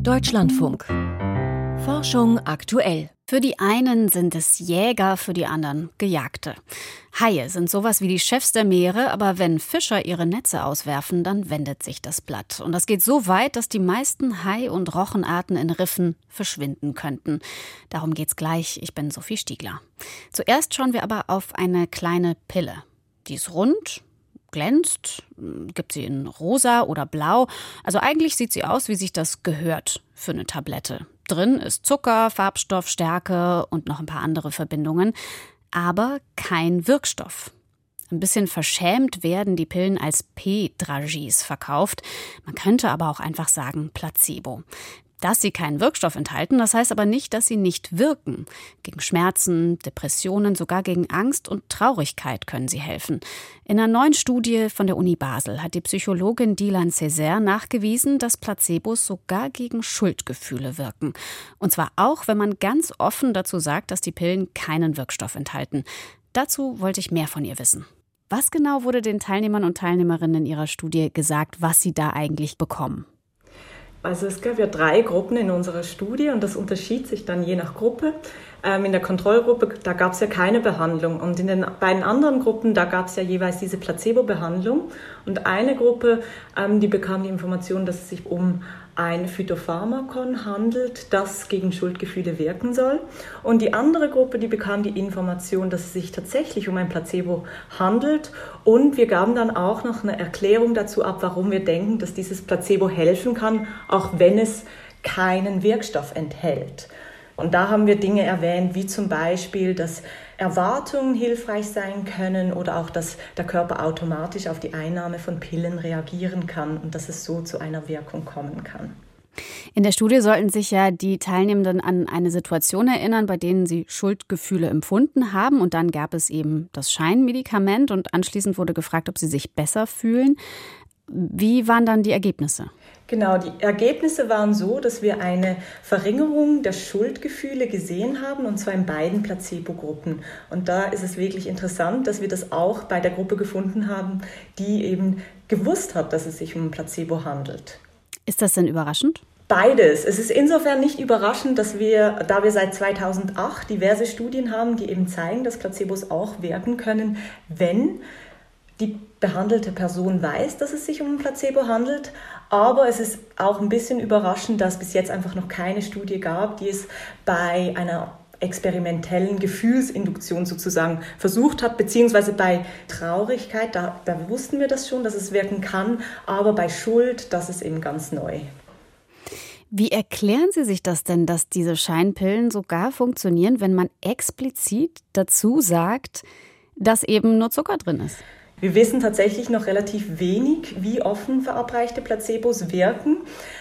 Deutschlandfunk. Forschung aktuell. Für die einen sind es Jäger, für die anderen Gejagte. Haie sind sowas wie die Chefs der Meere, aber wenn Fischer ihre Netze auswerfen, dann wendet sich das Blatt. Und das geht so weit, dass die meisten Hai- und Rochenarten in Riffen verschwinden könnten. Darum geht's gleich. Ich bin Sophie Stiegler. Zuerst schauen wir aber auf eine kleine Pille. Die ist rund, glänzt, gibt sie in rosa oder blau. Also eigentlich sieht sie aus, wie sich das gehört für eine Tablette. Drin ist Zucker, Farbstoff, Stärke und noch ein paar andere Verbindungen, aber kein Wirkstoff. Ein bisschen verschämt werden die Pillen als P-Dragies verkauft. Man könnte aber auch einfach sagen Placebo dass sie keinen Wirkstoff enthalten. Das heißt aber nicht, dass sie nicht wirken. Gegen Schmerzen, Depressionen, sogar gegen Angst und Traurigkeit können sie helfen. In einer neuen Studie von der Uni Basel hat die Psychologin Dylan Césaire nachgewiesen, dass Placebos sogar gegen Schuldgefühle wirken. Und zwar auch, wenn man ganz offen dazu sagt, dass die Pillen keinen Wirkstoff enthalten. Dazu wollte ich mehr von ihr wissen. Was genau wurde den Teilnehmern und Teilnehmerinnen in ihrer Studie gesagt, was sie da eigentlich bekommen? Also es gab ja drei Gruppen in unserer Studie und das unterschied sich dann je nach Gruppe. Ähm, in der Kontrollgruppe, da gab es ja keine Behandlung und in den beiden anderen Gruppen, da gab es ja jeweils diese Placebo-Behandlung und eine Gruppe, ähm, die bekam die Information, dass es sich um ein Phytopharmakon handelt, das gegen Schuldgefühle wirken soll. Und die andere Gruppe, die bekam die Information, dass es sich tatsächlich um ein Placebo handelt. Und wir gaben dann auch noch eine Erklärung dazu ab, warum wir denken, dass dieses Placebo helfen kann, auch wenn es keinen Wirkstoff enthält. Und da haben wir Dinge erwähnt, wie zum Beispiel, dass Erwartungen hilfreich sein können oder auch, dass der Körper automatisch auf die Einnahme von Pillen reagieren kann und dass es so zu einer Wirkung kommen kann. In der Studie sollten sich ja die Teilnehmenden an eine Situation erinnern, bei denen sie Schuldgefühle empfunden haben. Und dann gab es eben das Scheinmedikament und anschließend wurde gefragt, ob sie sich besser fühlen. Wie waren dann die Ergebnisse? Genau, die Ergebnisse waren so, dass wir eine Verringerung der Schuldgefühle gesehen haben, und zwar in beiden Placebo-Gruppen. Und da ist es wirklich interessant, dass wir das auch bei der Gruppe gefunden haben, die eben gewusst hat, dass es sich um ein Placebo handelt. Ist das denn überraschend? Beides. Es ist insofern nicht überraschend, dass wir, da wir seit 2008 diverse Studien haben, die eben zeigen, dass Placebos auch wirken können, wenn die behandelte Person weiß, dass es sich um ein Placebo handelt, aber es ist auch ein bisschen überraschend, dass es bis jetzt einfach noch keine Studie gab, die es bei einer experimentellen Gefühlsinduktion sozusagen versucht hat, beziehungsweise bei Traurigkeit, da, da wussten wir das schon, dass es wirken kann, aber bei Schuld, das ist eben ganz neu. Wie erklären Sie sich das denn, dass diese Scheinpillen sogar funktionieren, wenn man explizit dazu sagt, dass eben nur Zucker drin ist? Wir wissen tatsächlich noch relativ wenig, wie offen verabreichte Placebos wirken.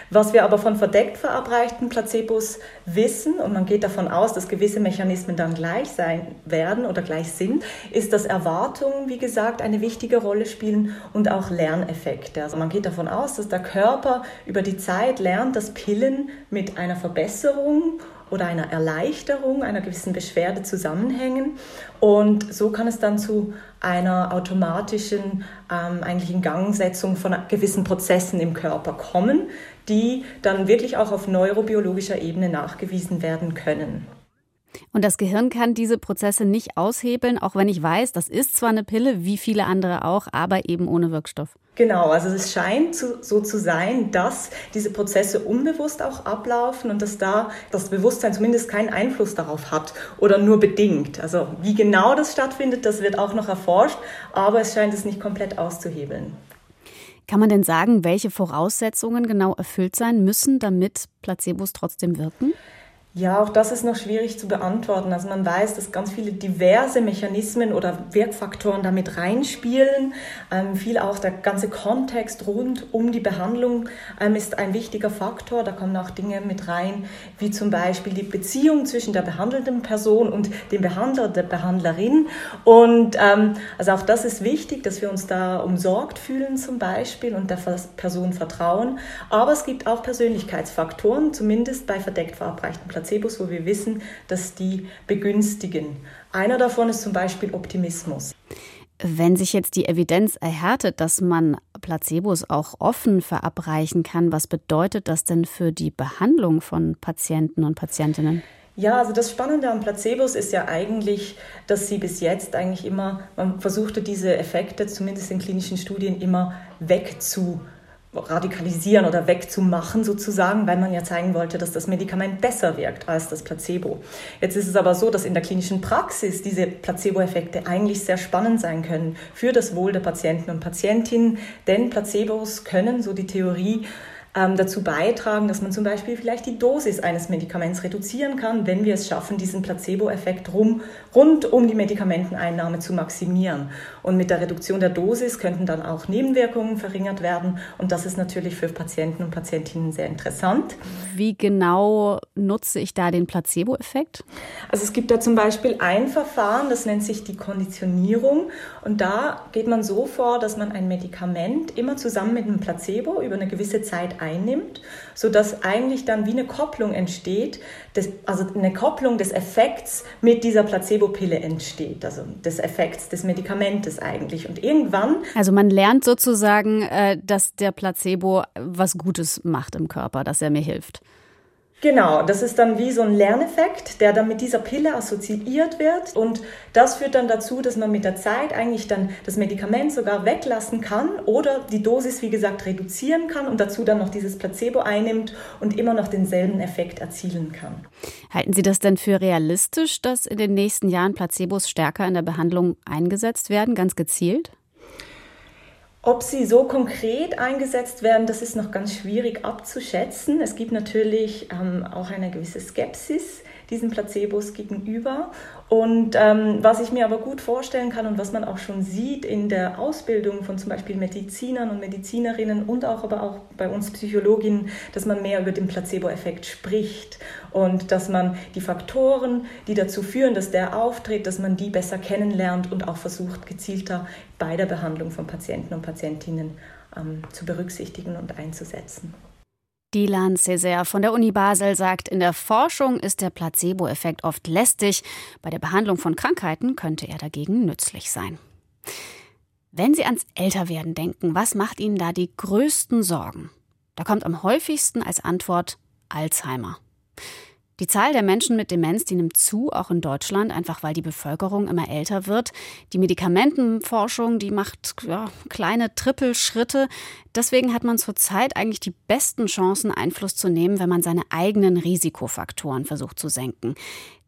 Was wir aber von verdeckt verabreichten Placebos wissen, und man geht davon aus, dass gewisse Mechanismen dann gleich sein werden oder gleich sind, ist, dass Erwartungen, wie gesagt, eine wichtige Rolle spielen und auch Lerneffekte. Also man geht davon aus, dass der Körper über die Zeit lernt, dass Pillen mit einer Verbesserung oder einer Erleichterung einer gewissen Beschwerde zusammenhängen. Und so kann es dann zu einer automatischen ähm, eigentlich Ingangsetzung von gewissen Prozessen im Körper kommen, die dann wirklich auch auf neurobiologischer Ebene nachgewiesen werden können. Und das Gehirn kann diese Prozesse nicht aushebeln, auch wenn ich weiß, das ist zwar eine Pille, wie viele andere auch, aber eben ohne Wirkstoff. Genau, also es scheint so zu sein, dass diese Prozesse unbewusst auch ablaufen und dass da das Bewusstsein zumindest keinen Einfluss darauf hat oder nur bedingt. Also wie genau das stattfindet, das wird auch noch erforscht, aber es scheint es nicht komplett auszuhebeln. Kann man denn sagen, welche Voraussetzungen genau erfüllt sein müssen, damit Placebos trotzdem wirken? Ja, auch das ist noch schwierig zu beantworten. Also man weiß, dass ganz viele diverse Mechanismen oder Wirkfaktoren damit reinspielen. Ähm, viel auch der ganze Kontext rund um die Behandlung ähm, ist ein wichtiger Faktor. Da kommen auch Dinge mit rein, wie zum Beispiel die Beziehung zwischen der behandelnden Person und dem Behandler, der Behandlerin. Und ähm, also auch das ist wichtig, dass wir uns da umsorgt fühlen zum Beispiel und der Person vertrauen. Aber es gibt auch Persönlichkeitsfaktoren, zumindest bei verdeckt verabreichten Placebos Placebos, wo wir wissen, dass die begünstigen. Einer davon ist zum Beispiel Optimismus. Wenn sich jetzt die Evidenz erhärtet, dass man Placebos auch offen verabreichen kann, was bedeutet das denn für die Behandlung von Patienten und Patientinnen? Ja, also das Spannende an Placebos ist ja eigentlich, dass sie bis jetzt eigentlich immer, man versuchte diese Effekte zumindest in klinischen Studien immer wegzu radikalisieren oder wegzumachen sozusagen, weil man ja zeigen wollte, dass das Medikament besser wirkt als das Placebo. Jetzt ist es aber so, dass in der klinischen Praxis diese Placebo-Effekte eigentlich sehr spannend sein können für das Wohl der Patienten und Patientinnen, denn Placebos können, so die Theorie, ähm, dazu beitragen, dass man zum Beispiel vielleicht die Dosis eines Medikaments reduzieren kann, wenn wir es schaffen, diesen Placebo-Effekt rum, rund um die Medikamenteneinnahme zu maximieren. Und mit der Reduktion der Dosis könnten dann auch Nebenwirkungen verringert werden. Und das ist natürlich für Patienten und Patientinnen sehr interessant. Wie genau nutze ich da den Placebo-Effekt? Also es gibt da zum Beispiel ein Verfahren, das nennt sich die Konditionierung. Und da geht man so vor, dass man ein Medikament immer zusammen mit einem Placebo über eine gewisse Zeit einnimmt, sodass eigentlich dann wie eine Kopplung entsteht, des, also eine Kopplung des Effekts mit dieser Placebo-Pille entsteht, also des Effekts des Medikamentes eigentlich. Und irgendwann. Also man lernt sozusagen, äh, dass der Placebo was Gutes macht im Körper, dass er mir hilft. Genau, das ist dann wie so ein Lerneffekt, der dann mit dieser Pille assoziiert wird. Und das führt dann dazu, dass man mit der Zeit eigentlich dann das Medikament sogar weglassen kann oder die Dosis, wie gesagt, reduzieren kann und dazu dann noch dieses Placebo einnimmt und immer noch denselben Effekt erzielen kann. Halten Sie das denn für realistisch, dass in den nächsten Jahren Placebos stärker in der Behandlung eingesetzt werden, ganz gezielt? Ob sie so konkret eingesetzt werden, das ist noch ganz schwierig abzuschätzen. Es gibt natürlich ähm, auch eine gewisse Skepsis diesen Placebos gegenüber. Und ähm, was ich mir aber gut vorstellen kann und was man auch schon sieht in der Ausbildung von zum Beispiel Medizinern und Medizinerinnen und auch aber auch bei uns Psychologinnen, dass man mehr über den Placebo-Effekt spricht und dass man die Faktoren, die dazu führen, dass der auftritt, dass man die besser kennenlernt und auch versucht, gezielter bei der Behandlung von Patienten und Patientinnen ähm, zu berücksichtigen und einzusetzen. Dilan Césaire von der Uni Basel sagt, in der Forschung ist der Placebo-Effekt oft lästig. Bei der Behandlung von Krankheiten könnte er dagegen nützlich sein. Wenn Sie ans Älterwerden denken, was macht Ihnen da die größten Sorgen? Da kommt am häufigsten als Antwort Alzheimer. Die Zahl der Menschen mit Demenz, die nimmt zu, auch in Deutschland, einfach weil die Bevölkerung immer älter wird. Die Medikamentenforschung, die macht ja, kleine Trippelschritte. Deswegen hat man zurzeit eigentlich die besten Chancen, Einfluss zu nehmen, wenn man seine eigenen Risikofaktoren versucht zu senken.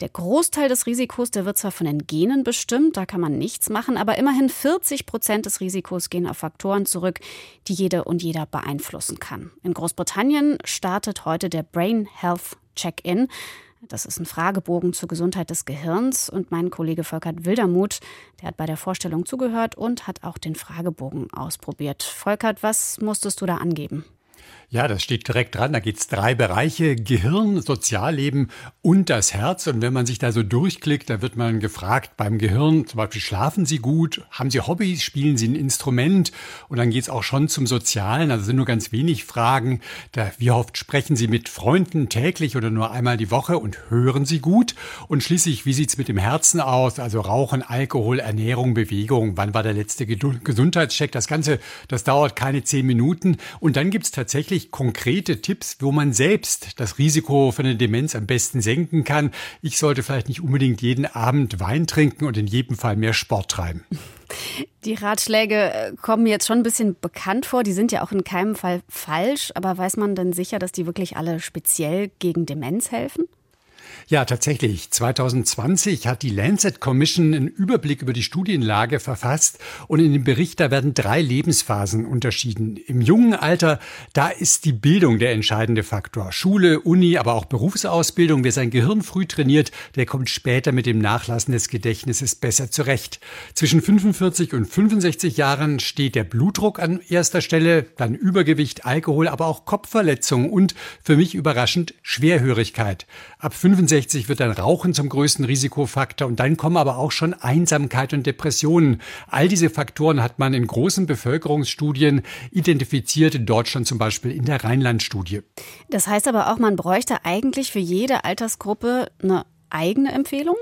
Der Großteil des Risikos, der wird zwar von den Genen bestimmt, da kann man nichts machen, aber immerhin 40 Prozent des Risikos gehen auf Faktoren zurück, die jede und jeder beeinflussen kann. In Großbritannien startet heute der Brain Health Check-in. Das ist ein Fragebogen zur Gesundheit des Gehirns und mein Kollege Volkert Wildermuth, der hat bei der Vorstellung zugehört und hat auch den Fragebogen ausprobiert. Volkert, was musstest du da angeben? Ja, das steht direkt dran. Da geht's drei Bereiche, Gehirn, Sozialleben und das Herz. Und wenn man sich da so durchklickt, da wird man gefragt beim Gehirn, zum Beispiel, schlafen Sie gut? Haben Sie Hobbys? Spielen Sie ein Instrument? Und dann geht's auch schon zum Sozialen. Also sind nur ganz wenig Fragen. Da, wie oft sprechen Sie mit Freunden täglich oder nur einmal die Woche und hören Sie gut? Und schließlich, wie sieht's mit dem Herzen aus? Also Rauchen, Alkohol, Ernährung, Bewegung. Wann war der letzte Gesundheitscheck? Das Ganze, das dauert keine zehn Minuten. Und dann gibt's tatsächlich wirklich konkrete Tipps, wo man selbst das Risiko für eine Demenz am besten senken kann. Ich sollte vielleicht nicht unbedingt jeden Abend Wein trinken und in jedem Fall mehr Sport treiben. Die Ratschläge äh, kommen jetzt schon ein bisschen bekannt vor. Die sind ja auch in keinem Fall falsch. Aber weiß man denn sicher, dass die wirklich alle speziell gegen Demenz helfen? Ja, tatsächlich. 2020 hat die Lancet Commission einen Überblick über die Studienlage verfasst und in dem Bericht, da werden drei Lebensphasen unterschieden. Im jungen Alter, da ist die Bildung der entscheidende Faktor. Schule, Uni, aber auch Berufsausbildung. Wer sein Gehirn früh trainiert, der kommt später mit dem Nachlassen des Gedächtnisses besser zurecht. Zwischen 45 und 65 Jahren steht der Blutdruck an erster Stelle, dann Übergewicht, Alkohol, aber auch Kopfverletzungen und für mich überraschend Schwerhörigkeit. Ab 65 65 wird dann Rauchen zum größten Risikofaktor und dann kommen aber auch schon Einsamkeit und Depressionen. All diese Faktoren hat man in großen Bevölkerungsstudien identifiziert, in Deutschland zum Beispiel in der Rheinland-Studie. Das heißt aber auch, man bräuchte eigentlich für jede Altersgruppe eine eigene Empfehlung?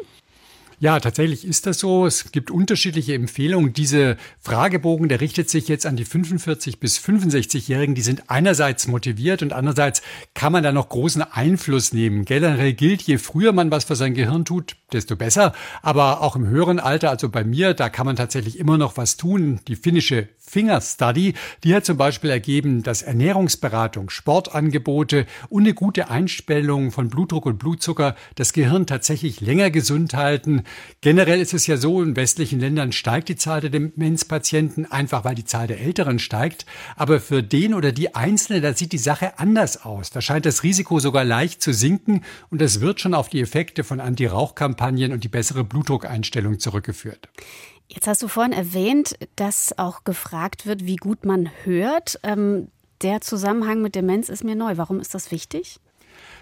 Ja, tatsächlich ist das so. Es gibt unterschiedliche Empfehlungen. Diese Fragebogen, der richtet sich jetzt an die 45 bis 65-Jährigen. Die sind einerseits motiviert und andererseits kann man da noch großen Einfluss nehmen. Generell gilt, je früher man was für sein Gehirn tut, desto besser. Aber auch im höheren Alter, also bei mir, da kann man tatsächlich immer noch was tun. Die finnische Finger Study, die hat zum Beispiel ergeben, dass Ernährungsberatung, Sportangebote und eine gute Einstellung von Blutdruck und Blutzucker das Gehirn tatsächlich länger gesund halten. Generell ist es ja so, in westlichen Ländern steigt die Zahl der Demenzpatienten, einfach weil die Zahl der Älteren steigt. Aber für den oder die Einzelne, da sieht die Sache anders aus. Da scheint das Risiko sogar leicht zu sinken und das wird schon auf die Effekte von Anti-Rauch-Kampagnen und die bessere Blutdruckeinstellung zurückgeführt. Jetzt hast du vorhin erwähnt, dass auch gefragt wird, wie gut man hört. Ähm, der Zusammenhang mit Demenz ist mir neu. Warum ist das wichtig?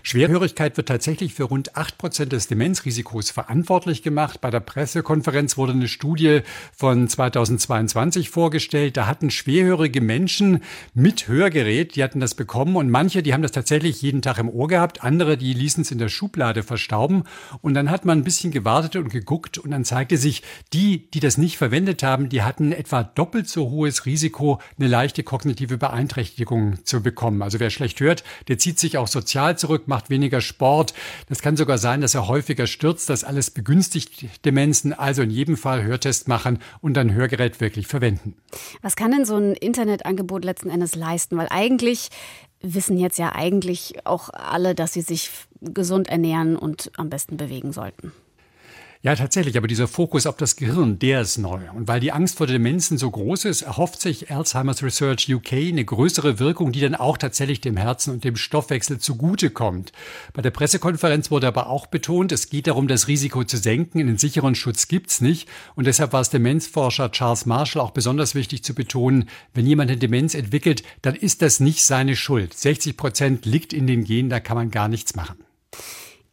Schwerhörigkeit wird tatsächlich für rund acht Prozent des Demenzrisikos verantwortlich gemacht. Bei der Pressekonferenz wurde eine Studie von 2022 vorgestellt. Da hatten schwerhörige Menschen mit Hörgerät, die hatten das bekommen und manche, die haben das tatsächlich jeden Tag im Ohr gehabt. Andere, die ließen es in der Schublade verstauben. Und dann hat man ein bisschen gewartet und geguckt und dann zeigte sich, die, die das nicht verwendet haben, die hatten etwa doppelt so hohes Risiko, eine leichte kognitive Beeinträchtigung zu bekommen. Also wer schlecht hört, der zieht sich auch sozial zurück, macht weniger Sport. Das kann sogar sein, dass er häufiger stürzt. Das alles begünstigt Demenzen. Also in jedem Fall Hörtest machen und ein Hörgerät wirklich verwenden. Was kann denn so ein Internetangebot letzten Endes leisten? Weil eigentlich wissen jetzt ja eigentlich auch alle, dass sie sich gesund ernähren und am besten bewegen sollten. Ja, tatsächlich, aber dieser Fokus auf das Gehirn, der ist neu. Und weil die Angst vor Demenzen so groß ist, erhofft sich Alzheimer's Research UK eine größere Wirkung, die dann auch tatsächlich dem Herzen und dem Stoffwechsel zugutekommt. Bei der Pressekonferenz wurde aber auch betont, es geht darum, das Risiko zu senken. Einen sicheren Schutz gibt's nicht. Und deshalb war es Demenzforscher Charles Marshall auch besonders wichtig zu betonen, wenn jemand eine Demenz entwickelt, dann ist das nicht seine Schuld. 60 Prozent liegt in den Genen, da kann man gar nichts machen.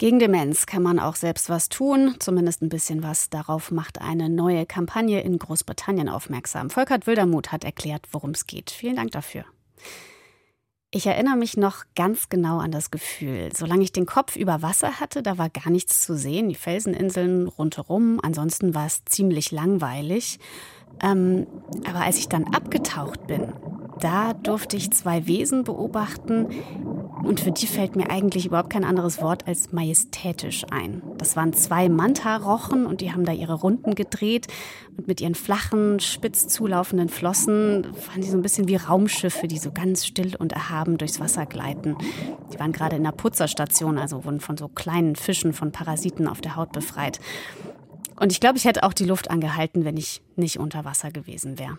Gegen Demenz kann man auch selbst was tun, zumindest ein bisschen was. Darauf macht eine neue Kampagne in Großbritannien aufmerksam. Volkert Wildermuth hat erklärt, worum es geht. Vielen Dank dafür. Ich erinnere mich noch ganz genau an das Gefühl. Solange ich den Kopf über Wasser hatte, da war gar nichts zu sehen. Die Felseninseln rundherum. Ansonsten war es ziemlich langweilig. Ähm, aber als ich dann abgetaucht bin, da durfte ich zwei Wesen beobachten und für die fällt mir eigentlich überhaupt kein anderes Wort als majestätisch ein. Das waren zwei Manta-Rochen und die haben da ihre Runden gedreht und mit ihren flachen, spitz zulaufenden Flossen waren die so ein bisschen wie Raumschiffe, die so ganz still und erhaben durchs Wasser gleiten. Die waren gerade in der Putzerstation, also wurden von so kleinen Fischen von Parasiten auf der Haut befreit. Und ich glaube, ich hätte auch die Luft angehalten, wenn ich nicht unter Wasser gewesen wäre.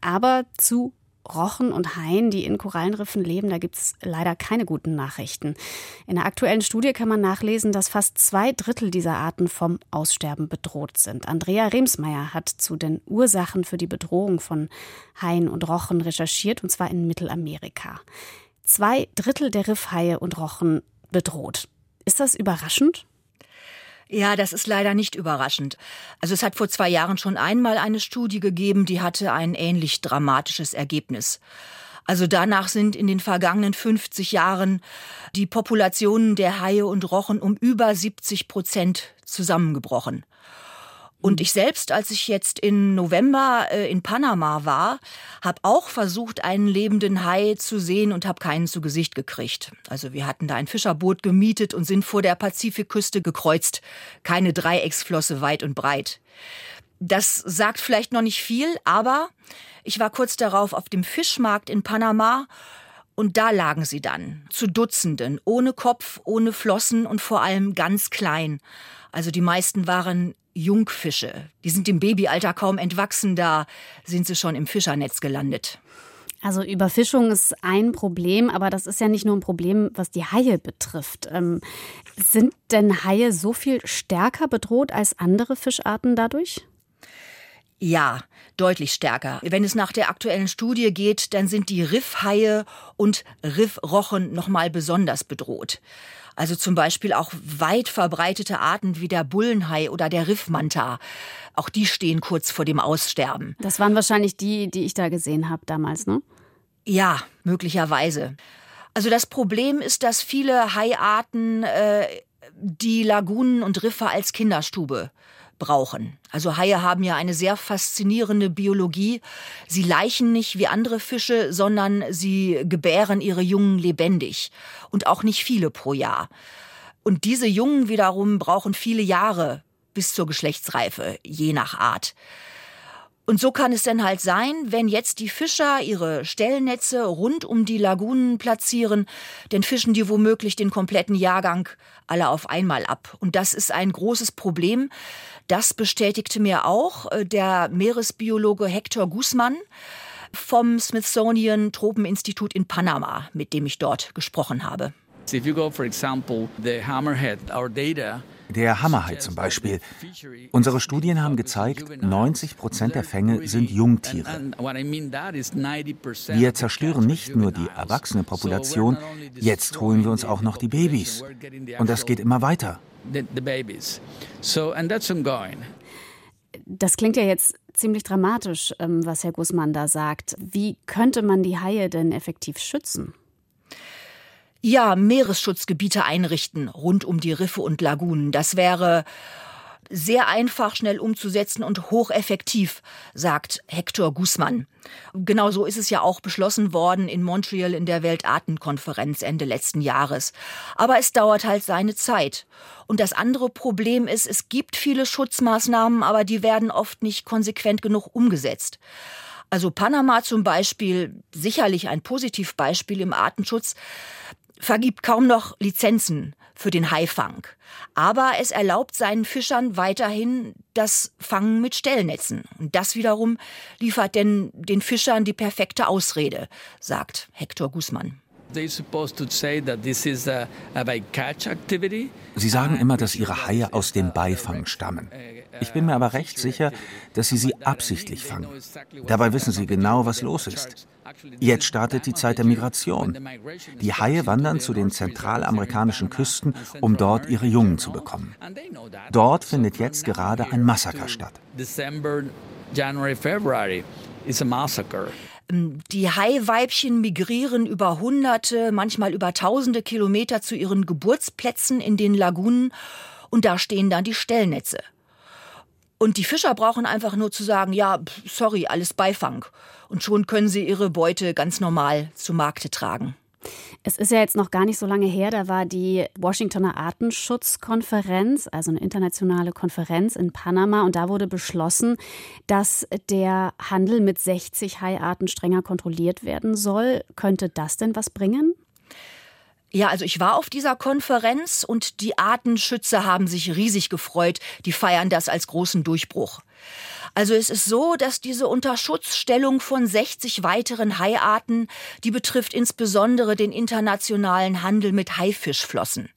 Aber zu Rochen und Haien, die in Korallenriffen leben, da gibt es leider keine guten Nachrichten. In der aktuellen Studie kann man nachlesen, dass fast zwei Drittel dieser Arten vom Aussterben bedroht sind. Andrea Remsmeier hat zu den Ursachen für die Bedrohung von Haien und Rochen recherchiert, und zwar in Mittelamerika. Zwei Drittel der Riffhaie und Rochen bedroht. Ist das überraschend? Ja, das ist leider nicht überraschend. Also es hat vor zwei Jahren schon einmal eine Studie gegeben, die hatte ein ähnlich dramatisches Ergebnis. Also danach sind in den vergangenen 50 Jahren die Populationen der Haie und Rochen um über 70 Prozent zusammengebrochen. Und ich selbst, als ich jetzt im November äh, in Panama war, habe auch versucht, einen lebenden Hai zu sehen und habe keinen zu Gesicht gekriegt. Also wir hatten da ein Fischerboot gemietet und sind vor der Pazifikküste gekreuzt. Keine Dreiecksflosse weit und breit. Das sagt vielleicht noch nicht viel, aber ich war kurz darauf auf dem Fischmarkt in Panama und da lagen sie dann, zu Dutzenden, ohne Kopf, ohne Flossen und vor allem ganz klein. Also die meisten waren Jungfische. Die sind im Babyalter kaum entwachsen, da sind sie schon im Fischernetz gelandet. Also Überfischung ist ein Problem, aber das ist ja nicht nur ein Problem, was die Haie betrifft. Ähm, sind denn Haie so viel stärker bedroht als andere Fischarten dadurch? Ja, deutlich stärker. Wenn es nach der aktuellen Studie geht, dann sind die Riffhaie und Riffrochen noch mal besonders bedroht. Also zum Beispiel auch weit verbreitete Arten wie der Bullenhai oder der Riffmanta. Auch die stehen kurz vor dem Aussterben. Das waren wahrscheinlich die, die ich da gesehen habe damals, ne? Ja, möglicherweise. Also das Problem ist, dass viele Haiarten äh, die Lagunen und Riffe als Kinderstube brauchen. Also Haie haben ja eine sehr faszinierende Biologie. Sie leichen nicht wie andere Fische, sondern sie gebären ihre Jungen lebendig und auch nicht viele pro Jahr. Und diese Jungen wiederum brauchen viele Jahre bis zur Geschlechtsreife, je nach Art. Und so kann es dann halt sein, wenn jetzt die Fischer ihre Stellnetze rund um die Lagunen platzieren, dann fischen die womöglich den kompletten Jahrgang alle auf einmal ab. Und das ist ein großes Problem. Das bestätigte mir auch äh, der Meeresbiologe Hector Guzman vom Smithsonian Tropeninstitut in Panama, mit dem ich dort gesprochen habe. If you go, for example, the hammerhead, our data der Hammerhai zum Beispiel. Unsere Studien haben gezeigt, 90 Prozent der Fänge sind Jungtiere. Wir zerstören nicht nur die erwachsene Population, jetzt holen wir uns auch noch die Babys. Und das geht immer weiter. Das klingt ja jetzt ziemlich dramatisch, ähm, was Herr Guzman da sagt. Wie könnte man die Haie denn effektiv schützen? Ja, Meeresschutzgebiete einrichten rund um die Riffe und Lagunen. Das wäre sehr einfach, schnell umzusetzen und hocheffektiv, sagt Hector Guzman. Genau so ist es ja auch beschlossen worden in Montreal in der Weltartenkonferenz Ende letzten Jahres. Aber es dauert halt seine Zeit. Und das andere Problem ist, es gibt viele Schutzmaßnahmen, aber die werden oft nicht konsequent genug umgesetzt. Also Panama zum Beispiel, sicherlich ein Positivbeispiel im Artenschutz, vergibt kaum noch Lizenzen für den Haifang. Aber es erlaubt seinen Fischern weiterhin das Fangen mit Stellnetzen. Und das wiederum liefert denn den Fischern die perfekte Ausrede, sagt Hector Guzman. Sie sagen immer, dass ihre Haie aus dem Beifang stammen. Ich bin mir aber recht sicher, dass sie sie absichtlich fangen. Dabei wissen sie genau, was los ist. Jetzt startet die Zeit der Migration. Die Haie wandern zu den zentralamerikanischen Küsten, um dort ihre Jungen zu bekommen. Dort findet jetzt gerade ein Massaker statt. Ähm, die Haiweibchen migrieren über hunderte, manchmal über tausende Kilometer zu ihren Geburtsplätzen in den Lagunen und da stehen dann die Stellnetze. Und die Fischer brauchen einfach nur zu sagen, ja, sorry, alles Beifang. Und schon können sie ihre Beute ganz normal zu Markte tragen. Es ist ja jetzt noch gar nicht so lange her, da war die Washingtoner Artenschutzkonferenz, also eine internationale Konferenz in Panama, und da wurde beschlossen, dass der Handel mit 60 Haiarten strenger kontrolliert werden soll. Könnte das denn was bringen? Ja, also ich war auf dieser Konferenz und die Artenschützer haben sich riesig gefreut. Die feiern das als großen Durchbruch. Also es ist so, dass diese Unterschutzstellung von 60 weiteren Haiarten, die betrifft insbesondere den internationalen Handel mit Haifischflossen.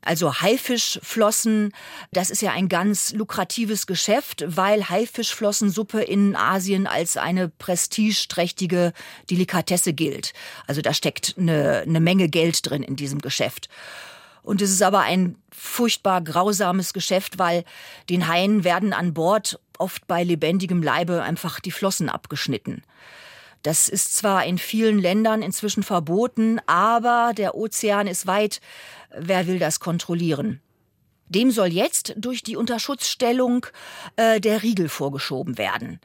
Also Haifischflossen, das ist ja ein ganz lukratives Geschäft, weil Haifischflossensuppe in Asien als eine prestigeträchtige Delikatesse gilt. Also da steckt eine, eine Menge Geld drin in diesem Geschäft. Und es ist aber ein furchtbar grausames Geschäft, weil den Haien werden an Bord oft bei lebendigem Leibe einfach die Flossen abgeschnitten. Das ist zwar in vielen Ländern inzwischen verboten, aber der Ozean ist weit. Wer will das kontrollieren? Dem soll jetzt durch die Unterschutzstellung äh, der Riegel vorgeschoben werden.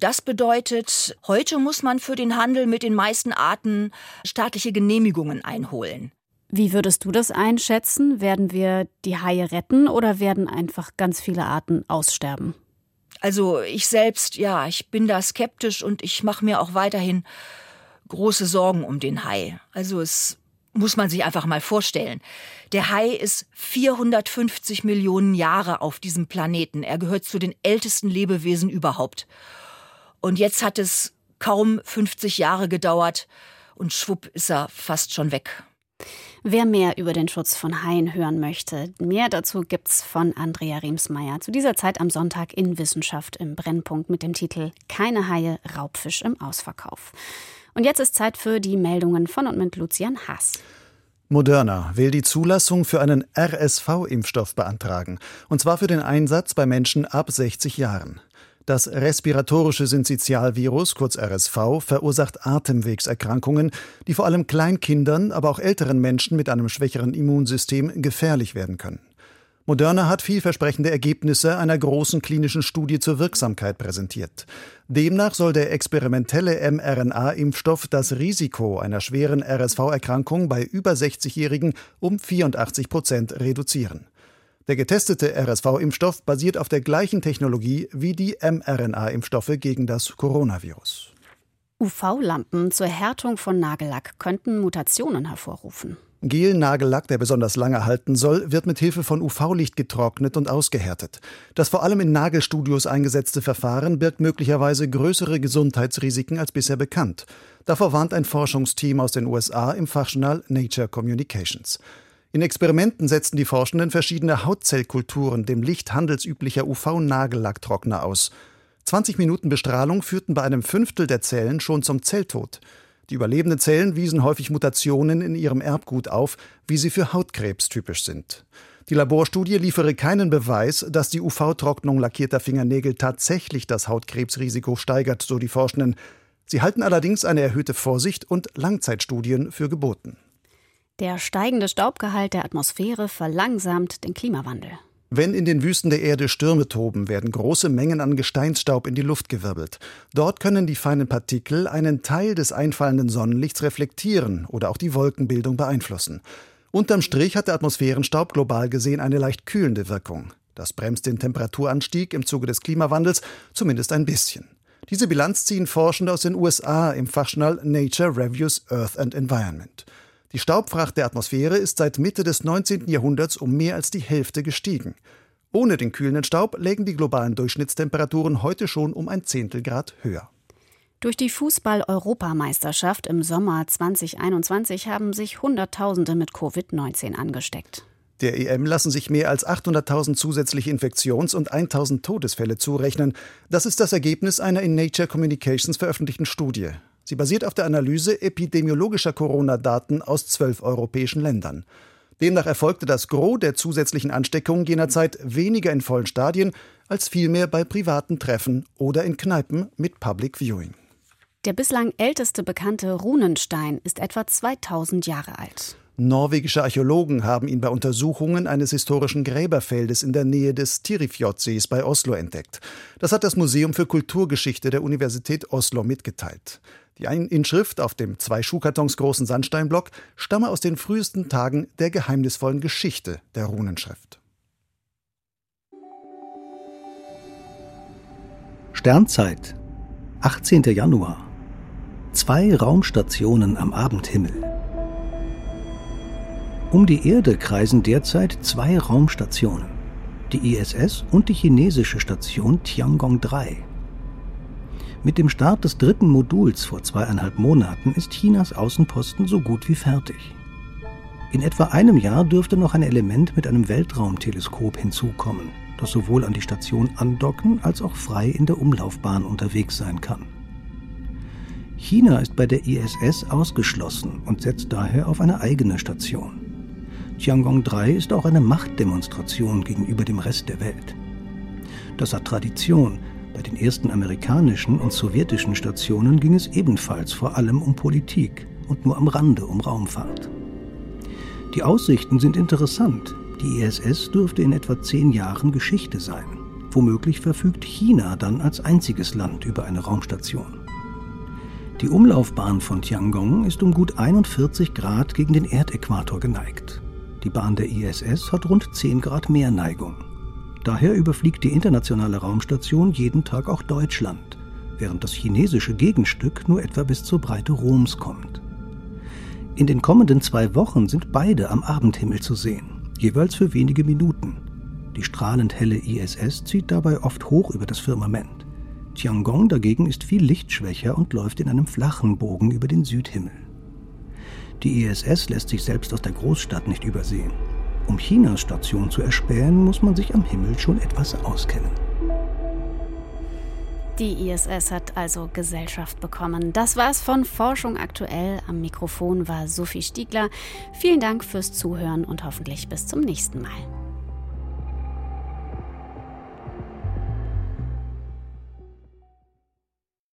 Das bedeutet, heute muss man für den Handel mit den meisten Arten staatliche Genehmigungen einholen. Wie würdest du das einschätzen? Werden wir die Haie retten oder werden einfach ganz viele Arten aussterben? Also ich selbst, ja, ich bin da skeptisch und ich mache mir auch weiterhin große Sorgen um den Hai. Also es muss man sich einfach mal vorstellen. Der Hai ist 450 Millionen Jahre auf diesem Planeten. Er gehört zu den ältesten Lebewesen überhaupt. Und jetzt hat es kaum 50 Jahre gedauert und schwupp ist er fast schon weg. Wer mehr über den Schutz von Haien hören möchte, mehr dazu gibt's von Andrea Riemsmeier zu dieser Zeit am Sonntag in Wissenschaft im Brennpunkt mit dem Titel Keine Haie, Raubfisch im Ausverkauf. Und jetzt ist Zeit für die Meldungen von und mit Lucian Haas. Moderna will die Zulassung für einen RSV-Impfstoff beantragen, und zwar für den Einsatz bei Menschen ab 60 Jahren. Das respiratorische Syncytialvirus, kurz RSV, verursacht Atemwegserkrankungen, die vor allem Kleinkindern, aber auch älteren Menschen mit einem schwächeren Immunsystem gefährlich werden können. Moderna hat vielversprechende Ergebnisse einer großen klinischen Studie zur Wirksamkeit präsentiert. Demnach soll der experimentelle mRNA-Impfstoff das Risiko einer schweren RSV-Erkrankung bei über 60-Jährigen um 84 Prozent reduzieren. Der getestete RSV-Impfstoff basiert auf der gleichen Technologie wie die mRNA-Impfstoffe gegen das Coronavirus. UV-Lampen zur Härtung von Nagellack könnten Mutationen hervorrufen. Gel-Nagellack, der besonders lange halten soll, wird mit Hilfe von UV-Licht getrocknet und ausgehärtet. Das vor allem in Nagelstudios eingesetzte Verfahren birgt möglicherweise größere Gesundheitsrisiken als bisher bekannt. Davor warnt ein Forschungsteam aus den USA im Fachjournal Nature Communications. In Experimenten setzten die Forschenden verschiedene Hautzellkulturen dem Licht handelsüblicher UV-Nagellacktrockner aus. 20 Minuten Bestrahlung führten bei einem Fünftel der Zellen schon zum Zelltod. Die überlebenden Zellen wiesen häufig Mutationen in ihrem Erbgut auf, wie sie für Hautkrebs typisch sind. Die Laborstudie liefere keinen Beweis, dass die UV-Trocknung lackierter Fingernägel tatsächlich das Hautkrebsrisiko steigert, so die Forschenden. Sie halten allerdings eine erhöhte Vorsicht und Langzeitstudien für geboten. Der steigende Staubgehalt der Atmosphäre verlangsamt den Klimawandel. Wenn in den Wüsten der Erde Stürme toben, werden große Mengen an Gesteinsstaub in die Luft gewirbelt. Dort können die feinen Partikel einen Teil des einfallenden Sonnenlichts reflektieren oder auch die Wolkenbildung beeinflussen. Unterm Strich hat der Atmosphärenstaub global gesehen eine leicht kühlende Wirkung. Das bremst den Temperaturanstieg im Zuge des Klimawandels zumindest ein bisschen. Diese Bilanz ziehen Forschende aus den USA im Fachjournal Nature Reviews Earth and Environment. Die Staubfracht der Atmosphäre ist seit Mitte des 19. Jahrhunderts um mehr als die Hälfte gestiegen. Ohne den kühlenden Staub lägen die globalen Durchschnittstemperaturen heute schon um ein Zehntel Grad höher. Durch die Fußball-Europameisterschaft im Sommer 2021 haben sich Hunderttausende mit Covid-19 angesteckt. Der EM lassen sich mehr als 800.000 zusätzliche Infektions- und 1.000 Todesfälle zurechnen. Das ist das Ergebnis einer in Nature Communications veröffentlichten Studie. Sie basiert auf der Analyse epidemiologischer Corona-Daten aus zwölf europäischen Ländern. Demnach erfolgte das Gros der zusätzlichen Ansteckungen jener Zeit weniger in vollen Stadien als vielmehr bei privaten Treffen oder in Kneipen mit Public Viewing. Der bislang älteste bekannte Runenstein ist etwa 2000 Jahre alt. Norwegische Archäologen haben ihn bei Untersuchungen eines historischen Gräberfeldes in der Nähe des Tirifjordsees bei Oslo entdeckt. Das hat das Museum für Kulturgeschichte der Universität Oslo mitgeteilt. Die Inschrift auf dem zwei Schuhkartons großen Sandsteinblock stamme aus den frühesten Tagen der geheimnisvollen Geschichte der Runenschrift. Sternzeit, 18. Januar. Zwei Raumstationen am Abendhimmel. Um die Erde kreisen derzeit zwei Raumstationen, die ISS und die chinesische Station Tiangong 3. Mit dem Start des dritten Moduls vor zweieinhalb Monaten ist Chinas Außenposten so gut wie fertig. In etwa einem Jahr dürfte noch ein Element mit einem Weltraumteleskop hinzukommen, das sowohl an die Station andocken als auch frei in der Umlaufbahn unterwegs sein kann. China ist bei der ISS ausgeschlossen und setzt daher auf eine eigene Station. Tiangong 3 ist auch eine Machtdemonstration gegenüber dem Rest der Welt. Das hat Tradition, bei den ersten amerikanischen und sowjetischen Stationen ging es ebenfalls vor allem um Politik und nur am Rande um Raumfahrt. Die Aussichten sind interessant. Die ISS dürfte in etwa zehn Jahren Geschichte sein. Womöglich verfügt China dann als einziges Land über eine Raumstation. Die Umlaufbahn von Tiangong ist um gut 41 Grad gegen den Erdäquator geneigt. Die Bahn der ISS hat rund 10 Grad mehr Neigung. Daher überfliegt die internationale Raumstation jeden Tag auch Deutschland, während das chinesische Gegenstück nur etwa bis zur Breite Roms kommt. In den kommenden zwei Wochen sind beide am Abendhimmel zu sehen, jeweils für wenige Minuten. Die strahlend helle ISS zieht dabei oft hoch über das Firmament. Tiangong dagegen ist viel lichtschwächer und läuft in einem flachen Bogen über den Südhimmel. Die ISS lässt sich selbst aus der Großstadt nicht übersehen. Um Chinas Station zu erspähen, muss man sich am Himmel schon etwas auskennen. Die ISS hat also Gesellschaft bekommen. Das war's von Forschung aktuell. Am Mikrofon war Sophie Stiegler. Vielen Dank fürs Zuhören und hoffentlich bis zum nächsten Mal.